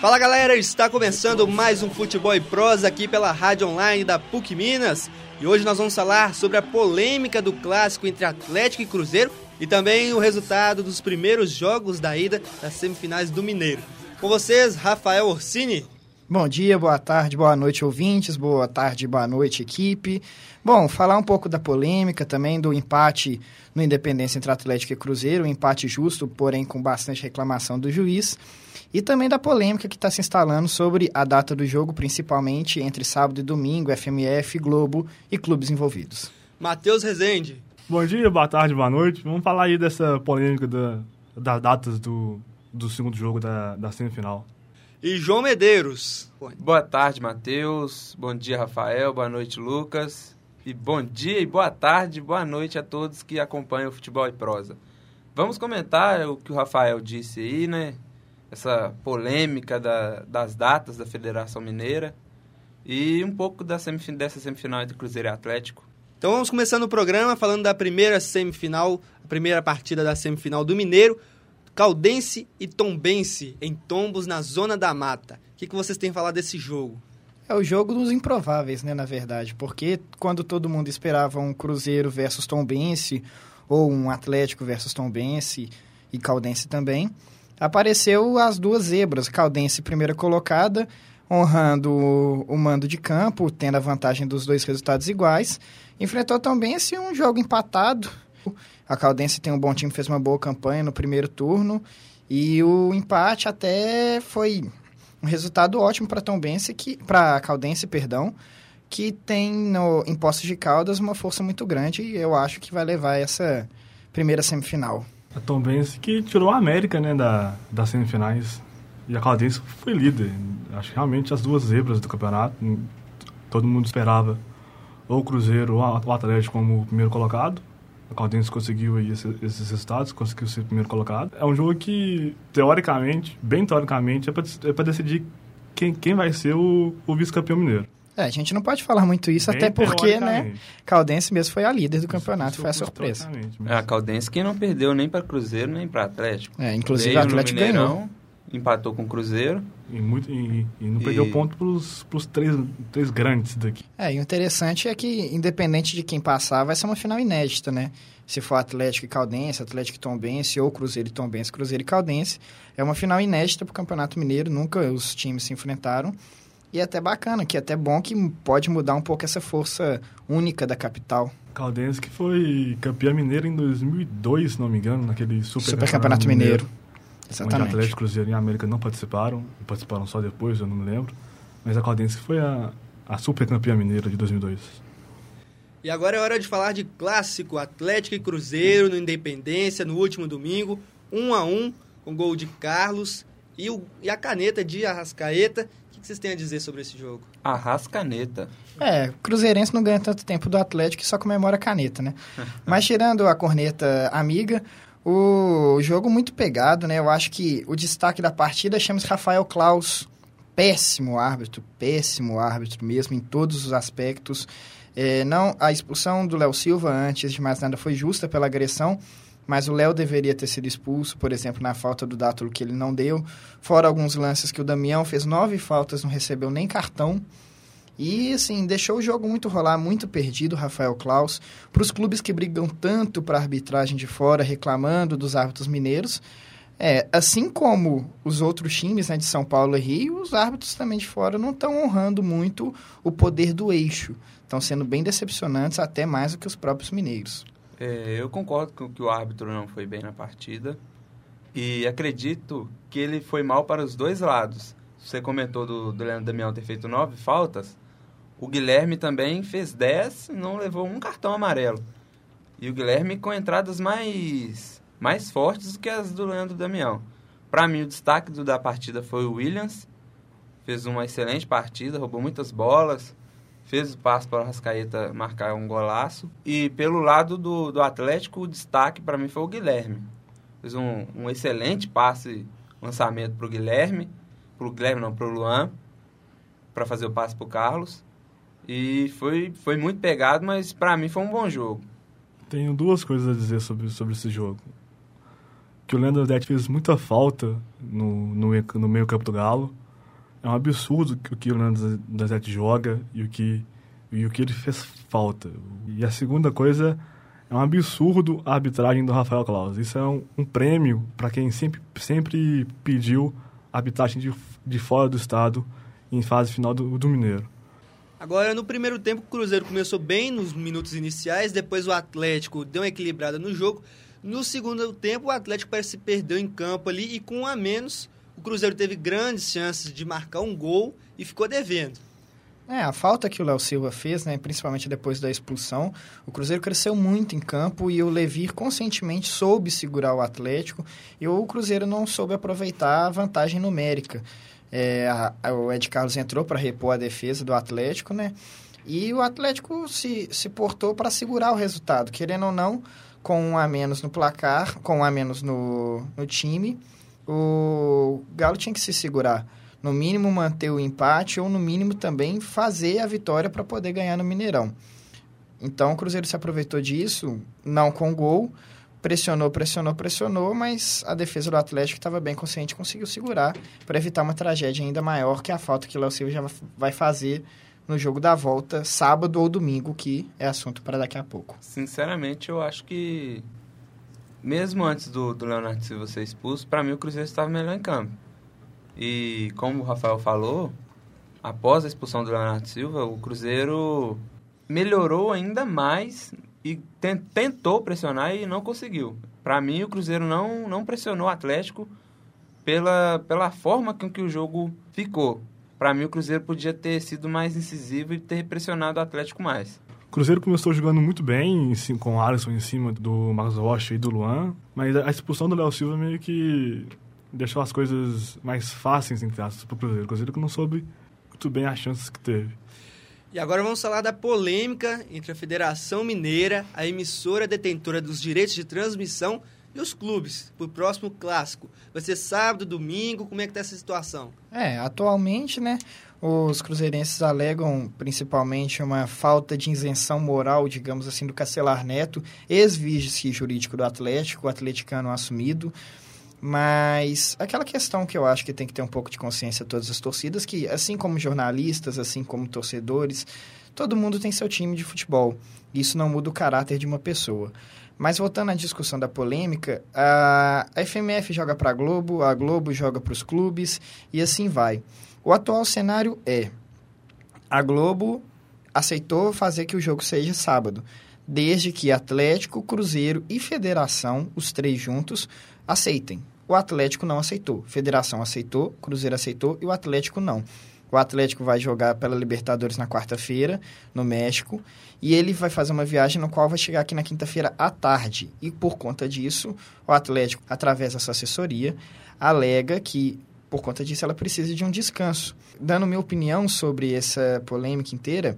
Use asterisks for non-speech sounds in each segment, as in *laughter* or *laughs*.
Fala galera, está começando mais um Futebol e Prosa aqui pela rádio online da PUC Minas. E hoje nós vamos falar sobre a polêmica do clássico entre Atlético e Cruzeiro e também o resultado dos primeiros jogos da ida das semifinais do Mineiro. Com vocês, Rafael Orsini. Bom dia, boa tarde, boa noite, ouvintes, boa tarde, boa noite, equipe. Bom, falar um pouco da polêmica também, do empate no Independência entre Atlético e Cruzeiro, um empate justo, porém com bastante reclamação do juiz. E também da polêmica que está se instalando sobre a data do jogo, principalmente entre sábado e domingo, FMF, Globo e clubes envolvidos. Matheus Rezende. Bom dia, boa tarde, boa noite. Vamos falar aí dessa polêmica da, das datas do, do segundo jogo da, da semifinal. E João Medeiros. Boa tarde, Matheus. Bom dia, Rafael. Boa noite, Lucas. E bom dia e boa tarde, boa noite a todos que acompanham o Futebol e Prosa. Vamos comentar o que o Rafael disse aí, né? essa polêmica da, das datas da Federação Mineira e um pouco da semifin dessa semifinal entre Cruzeiro e Atlético. Então vamos começando o programa falando da primeira semifinal, a primeira partida da semifinal do Mineiro, Caldense e Tombense, em Tombos, na Zona da Mata. O que, que vocês têm a falar desse jogo? É o jogo dos improváveis, né, na verdade, porque quando todo mundo esperava um Cruzeiro versus Tombense, ou um Atlético versus Tombense e Caldense também, apareceu as duas zebras, Caldense primeira colocada, honrando o, mando de campo, tendo a vantagem dos dois resultados iguais. Enfrentou também esse um jogo empatado. A Caldense tem um bom time, fez uma boa campanha no primeiro turno. E o empate até foi um resultado ótimo para Tombense, que para Caldense, perdão, que tem no em Poços de Caldas uma força muito grande e eu acho que vai levar essa primeira semifinal. A Tom Benz que tirou a América, né, da, das semifinais. E a Caldense foi líder. Acho que realmente as duas zebras do campeonato. Todo mundo esperava ou o Cruzeiro ou o Atlético como primeiro colocado. A Caldense conseguiu aí esses, esses resultados, conseguiu ser o primeiro colocado. É um jogo que, teoricamente, bem teoricamente, é para é decidir quem, quem vai ser o, o vice-campeão mineiro. É, a gente não pode falar muito isso, Bem até porque, né, Caldense mesmo foi a líder do campeonato, foi a surpresa. É, a Caldense que não perdeu nem para Cruzeiro, nem para Atlético. É, inclusive o Atlético ganhou. Empatou com o Cruzeiro. E, muito, e, e não e... perdeu ponto para os três, três grandes daqui. É, e o interessante é que, independente de quem passar, vai ser uma final inédita, né? Se for Atlético e Caldense, Atlético e Tombense, ou Cruzeiro e Tombense, Cruzeiro e Caldense. É uma final inédita para o Campeonato Mineiro, nunca os times se enfrentaram. E é até bacana, que é até bom que pode mudar um pouco essa força única da capital. Caldense que foi campeã mineira em 2002, se não me engano, naquele Super, super Campeonato Mineiro. mineiro. Exatamente. Onde Atlético, Cruzeiro e América não participaram, participaram só depois, eu não me lembro. Mas a Caldense foi a, a super campeã mineira de 2002. E agora é hora de falar de clássico Atlético e Cruzeiro no Independência no último domingo, 1 um a 1 um, com gol de Carlos e, o, e a caneta de Arrascaeta que vocês têm a dizer sobre esse jogo? Arrascaneta. É, Cruzeirense não ganha tanto tempo do Atlético que só comemora a caneta, né? *laughs* Mas tirando a corneta amiga, o jogo muito pegado, né? Eu acho que o destaque da partida chama-se Rafael Klaus. Péssimo árbitro, péssimo árbitro mesmo em todos os aspectos. É, não, a expulsão do Léo Silva, antes de mais nada, foi justa pela agressão, mas o Léo deveria ter sido expulso, por exemplo, na falta do Dátulo que ele não deu. Fora alguns lances que o Damião fez nove faltas, não recebeu nem cartão. E, assim, deixou o jogo muito rolar, muito perdido, Rafael Klaus. Para os clubes que brigam tanto para a arbitragem de fora, reclamando dos árbitros mineiros, é, assim como os outros times né, de São Paulo e Rio, os árbitros também de fora não estão honrando muito o poder do eixo. Estão sendo bem decepcionantes, até mais do que os próprios mineiros. É, eu concordo com que o árbitro não foi bem na partida e acredito que ele foi mal para os dois lados. Você comentou do, do Leandro Damião ter feito nove faltas. O Guilherme também fez dez e não levou um cartão amarelo. E o Guilherme com entradas mais, mais fortes do que as do Leandro Damião. Para mim, o destaque do, da partida foi o Williams. Fez uma excelente partida, roubou muitas bolas, fez o passe para o Rascaeta marcar um golaço. E pelo lado do, do Atlético, o destaque para mim foi o Guilherme. Fez um, um excelente passe, lançamento para o Guilherme, para o Guilherme não, para o Luan, para fazer o passe para o Carlos. E foi, foi muito pegado, mas para mim foi um bom jogo. Tenho duas coisas a dizer sobre, sobre esse jogo. Que o Leandro Andretti fez muita falta no, no, no meio campo do Galo. É um absurdo o que o Leandro Andretti joga e o que, e o que ele fez falta. E a segunda coisa é um absurdo a arbitragem do Rafael Claus. Isso é um, um prêmio para quem sempre, sempre pediu arbitragem de, de fora do estado em fase final do, do Mineiro. Agora, no primeiro tempo, o Cruzeiro começou bem nos minutos iniciais, depois o Atlético deu uma equilibrada no jogo. No segundo tempo, o Atlético parece se perdeu em campo ali e com um a menos, o Cruzeiro teve grandes chances de marcar um gol e ficou devendo. É, a falta que o Léo Silva fez, né, principalmente depois da expulsão, o Cruzeiro cresceu muito em campo e o Levir conscientemente soube segurar o Atlético e o Cruzeiro não soube aproveitar a vantagem numérica. É, a, o Ed Carlos entrou para repor a defesa do Atlético, né? E o Atlético se, se portou para segurar o resultado, querendo ou não, com um a menos no placar, com um a menos no, no time, o Galo tinha que se segurar. No mínimo manter o empate ou no mínimo também fazer a vitória para poder ganhar no Mineirão. Então o Cruzeiro se aproveitou disso, não com gol, pressionou, pressionou, pressionou, mas a defesa do Atlético estava bem consciente conseguiu segurar para evitar uma tragédia ainda maior que a falta que o Léo Silva já vai fazer no jogo da volta, sábado ou domingo, que é assunto para daqui a pouco. Sinceramente, eu acho que mesmo antes do, do Leonardo Silva ser expulso, para mim o Cruzeiro estava melhor em campo. E como o Rafael falou, após a expulsão do Leonardo Silva, o Cruzeiro melhorou ainda mais e tentou pressionar e não conseguiu. Para mim, o Cruzeiro não, não pressionou o Atlético pela, pela forma com que o jogo ficou. Para mim, o Cruzeiro podia ter sido mais incisivo e ter pressionado o Atlético mais. O Cruzeiro começou jogando muito bem, com o Alisson em cima do Marcos Rocha e do Luan, mas a expulsão do Léo Silva meio que deixou as coisas mais fáceis, entre aspas, para o Cruzeiro. O Cruzeiro que não soube muito bem as chances que teve. E agora vamos falar da polêmica entre a Federação Mineira, a emissora detentora dos direitos de transmissão e os clubes para o próximo clássico. Vai ser sábado, domingo, como é que está essa situação? É, atualmente, né, os cruzeirenses alegam principalmente uma falta de isenção moral, digamos assim, do Castelar Neto, ex-vice jurídico do Atlético, o atleticano assumido. Mas aquela questão que eu acho que tem que ter um pouco de consciência todas as torcidas, que assim como jornalistas, assim como torcedores, todo mundo tem seu time de futebol. Isso não muda o caráter de uma pessoa. Mas voltando à discussão da polêmica, a, FMF joga para a Globo, a Globo joga para os clubes e assim vai. O atual cenário é: a Globo aceitou fazer que o jogo seja sábado, desde que Atlético, Cruzeiro e Federação, os três juntos, aceitem. O Atlético não aceitou. Federação aceitou, Cruzeiro aceitou e o Atlético não. O Atlético vai jogar pela Libertadores na quarta-feira, no México, e ele vai fazer uma viagem no qual vai chegar aqui na quinta-feira à tarde. E por conta disso, o Atlético, através dessa assessoria, alega que por conta disso ela precisa de um descanso. Dando minha opinião sobre essa polêmica inteira,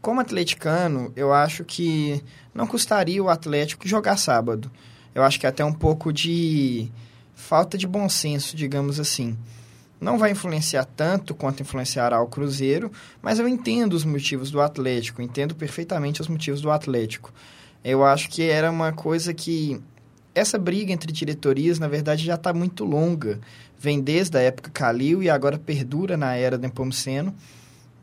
como atleticano, eu acho que não custaria o Atlético jogar sábado eu acho que até um pouco de falta de bom senso, digamos assim. Não vai influenciar tanto quanto influenciará o Cruzeiro, mas eu entendo os motivos do Atlético, entendo perfeitamente os motivos do Atlético. Eu acho que era uma coisa que essa briga entre diretorias, na verdade, já está muito longa. Vem desde a época Calil e agora perdura na era Nepomuceno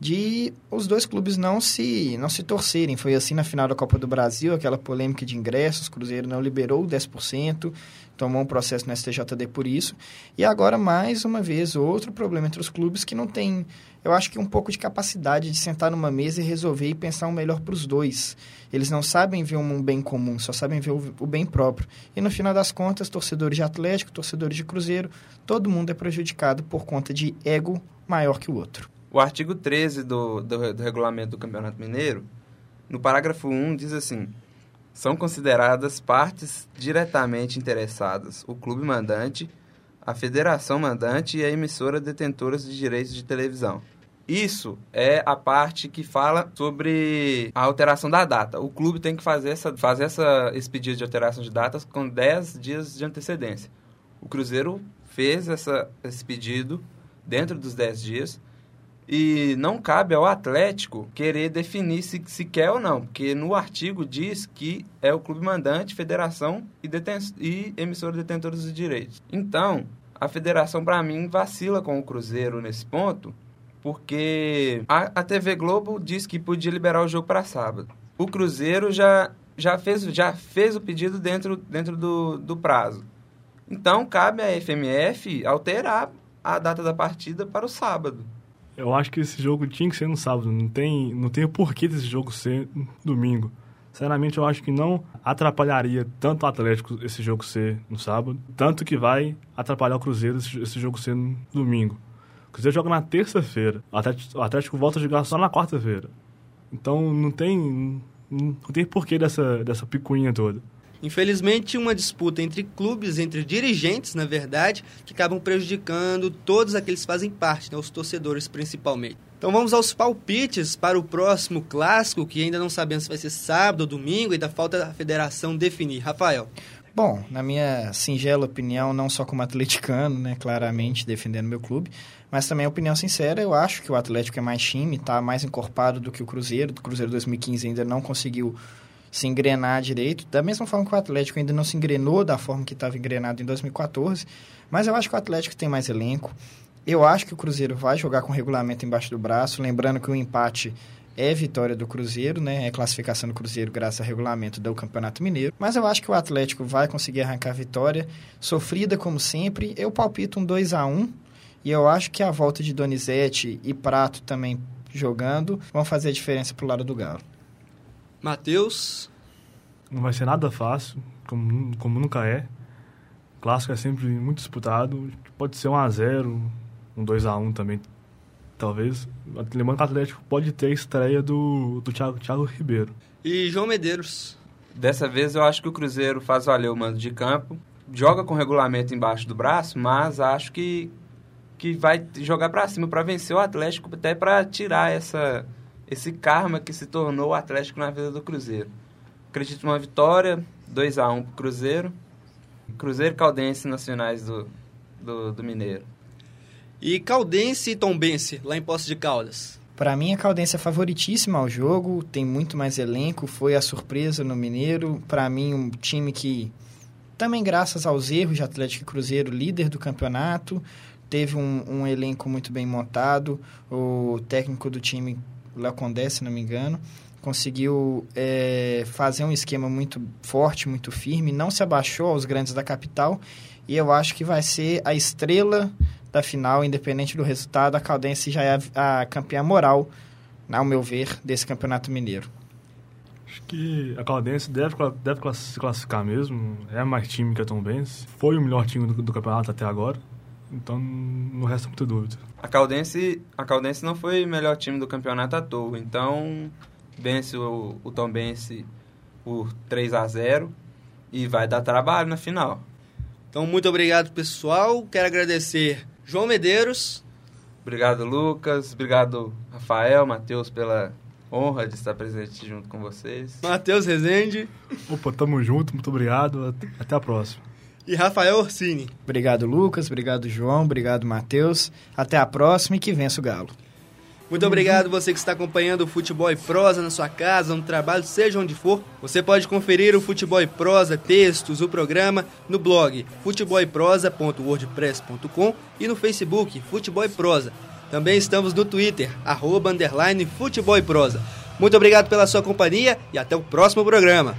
de os dois clubes não se não se torcerem. Foi assim na final da Copa do Brasil, aquela polêmica de ingressos, Cruzeiro não liberou 10%, tomou um processo no STJD por isso. E agora, mais uma vez, outro problema entre os clubes que não tem, eu acho que um pouco de capacidade de sentar numa mesa e resolver e pensar o um melhor para os dois. Eles não sabem ver um bem comum, só sabem ver o, o bem próprio. E no final das contas, torcedores de Atlético, torcedores de Cruzeiro, todo mundo é prejudicado por conta de ego maior que o outro. O artigo 13 do, do, do regulamento do Campeonato Mineiro, no parágrafo 1, diz assim: são consideradas partes diretamente interessadas o clube mandante, a federação mandante e a emissora detentora de direitos de televisão. Isso é a parte que fala sobre a alteração da data. O clube tem que fazer, essa, fazer essa, esse pedido de alteração de datas com 10 dias de antecedência. O Cruzeiro fez essa, esse pedido dentro dos 10 dias E não cabe ao Atlético querer definir se, se quer ou não, porque no artigo diz que é o clube mandante, federação e, deten e emissora de direitos. Então, a federação, para mim, vacila com o Cruzeiro nesse ponto, porque a, a TV Globo diz que podia liberar o jogo para sábado. O Cruzeiro já, já, fez, já fez o pedido dentro, dentro do, do prazo. Então, cabe à FMF alterar a data da partida para o sábado. Eu acho que esse jogo tinha que ser no sábado. Não tem, não tem o porquê desse jogo ser domingo. Sinceramente, eu acho que não atrapalharia tanto o Atlético esse jogo ser no sábado, tanto que vai atrapalhar o Cruzeiro esse, jogo ser no domingo. O Cruzeiro joga na terça-feira, o Atlético volta a jogar só na quarta-feira. Então não tem, não tem porquê dessa, dessa picuinha toda. Infelizmente, uma disputa entre clubes, entre dirigentes, na verdade, que acabam prejudicando todos aqueles que fazem parte, né, os torcedores principalmente. Então vamos aos palpites para o próximo clássico, que ainda não sabemos se vai ser sábado ou domingo, ainda falta a federação definir. Rafael. Bom, na minha singela opinião, não só como atleticano, né, claramente defendendo meu clube, mas também a opinião sincera, eu acho que o Atlético é mais time, está mais encorpado do que o Cruzeiro. O Cruzeiro 2015 ainda não conseguiu se engrenar direito, da mesma forma que o Atlético ainda não se engrenou da forma que estava engrenado em 2014, mas eu acho que o Atlético tem mais elenco. Eu acho que o Cruzeiro vai jogar com regulamento embaixo do braço, lembrando que o empate é vitória do Cruzeiro, né? É classificação do Cruzeiro graças ao regulamento do Campeonato Mineiro. Mas eu acho que o Atlético vai conseguir arrancar a vitória, sofrida como sempre. Eu palpito um 2 a 1 e eu acho que a volta de Donizete e Prato também jogando vão fazer a diferença pro lado do Galo. Matheus. Não vai ser nada fácil, como, como nunca é. O clássico é sempre muito disputado. Pode ser um a 0 um 2 a 1 também, talvez. Lembrando que o Atlético pode ter a estreia do, do Thiago, Thiago Ribeiro. E João Medeiros. Dessa vez eu acho que o Cruzeiro faz valer o mando de campo. Joga com regulamento embaixo do braço, mas acho que, que vai jogar para cima para vencer o Atlético, até para tirar essa, esse karma que se tornou o Atlético na vida do Cruzeiro. Acredito numa vitória, 2 a 1 pro Cruzeiro. Cruzeiro Caldense nacionais do, do, do Mineiro. E Caldense e Tombense, lá em Poços de Caldas. Para mim, a Caldense é favoritíssima ao jogo, tem muito mais elenco, foi a surpresa no Mineiro. Para mim, um time que, também graças aos erros de Atlético e Cruzeiro, líder do campeonato, teve um, um elenco muito bem montado. O técnico do time Léo Condé, se não me engano, conseguiu é, fazer um esquema muito forte, muito firme, não se abaixou aos grandes da capital e eu acho que vai ser a estrela da final, independente do resultado, a Caldense já é a, a campeã moral, ao meu ver, desse campeonato mineiro. Acho que a Caldense deve, deve se classificar mesmo, é mais time que a Tom foi o melhor time do, do campeonato até agora. Então não resta muita dúvida. A Caldense, a Caldense não foi o melhor time do campeonato à toa. Então vence o, o Tom Bense por 3 a 0 e vai dar trabalho na final. Então muito obrigado pessoal. Quero agradecer João Medeiros. Obrigado Lucas. Obrigado Rafael, Matheus pela honra de estar presente junto com vocês. Matheus Rezende. Opa, tamo junto, muito obrigado. Até a próxima e Rafael Orsini. Obrigado, Lucas. Obrigado, João. Obrigado, Matheus. Até a próxima e que vença o Galo. Muito obrigado você que está acompanhando o Futebol e Prosa na sua casa, no trabalho, seja onde for. Você pode conferir o Futebol e Prosa, textos, o programa no blog futeboleprosa.wordpress.com e no Facebook Futebol e Prosa. Também estamos no Twitter, arroba, underline, Futebol Prosa. Muito obrigado pela sua companhia e até o próximo programa.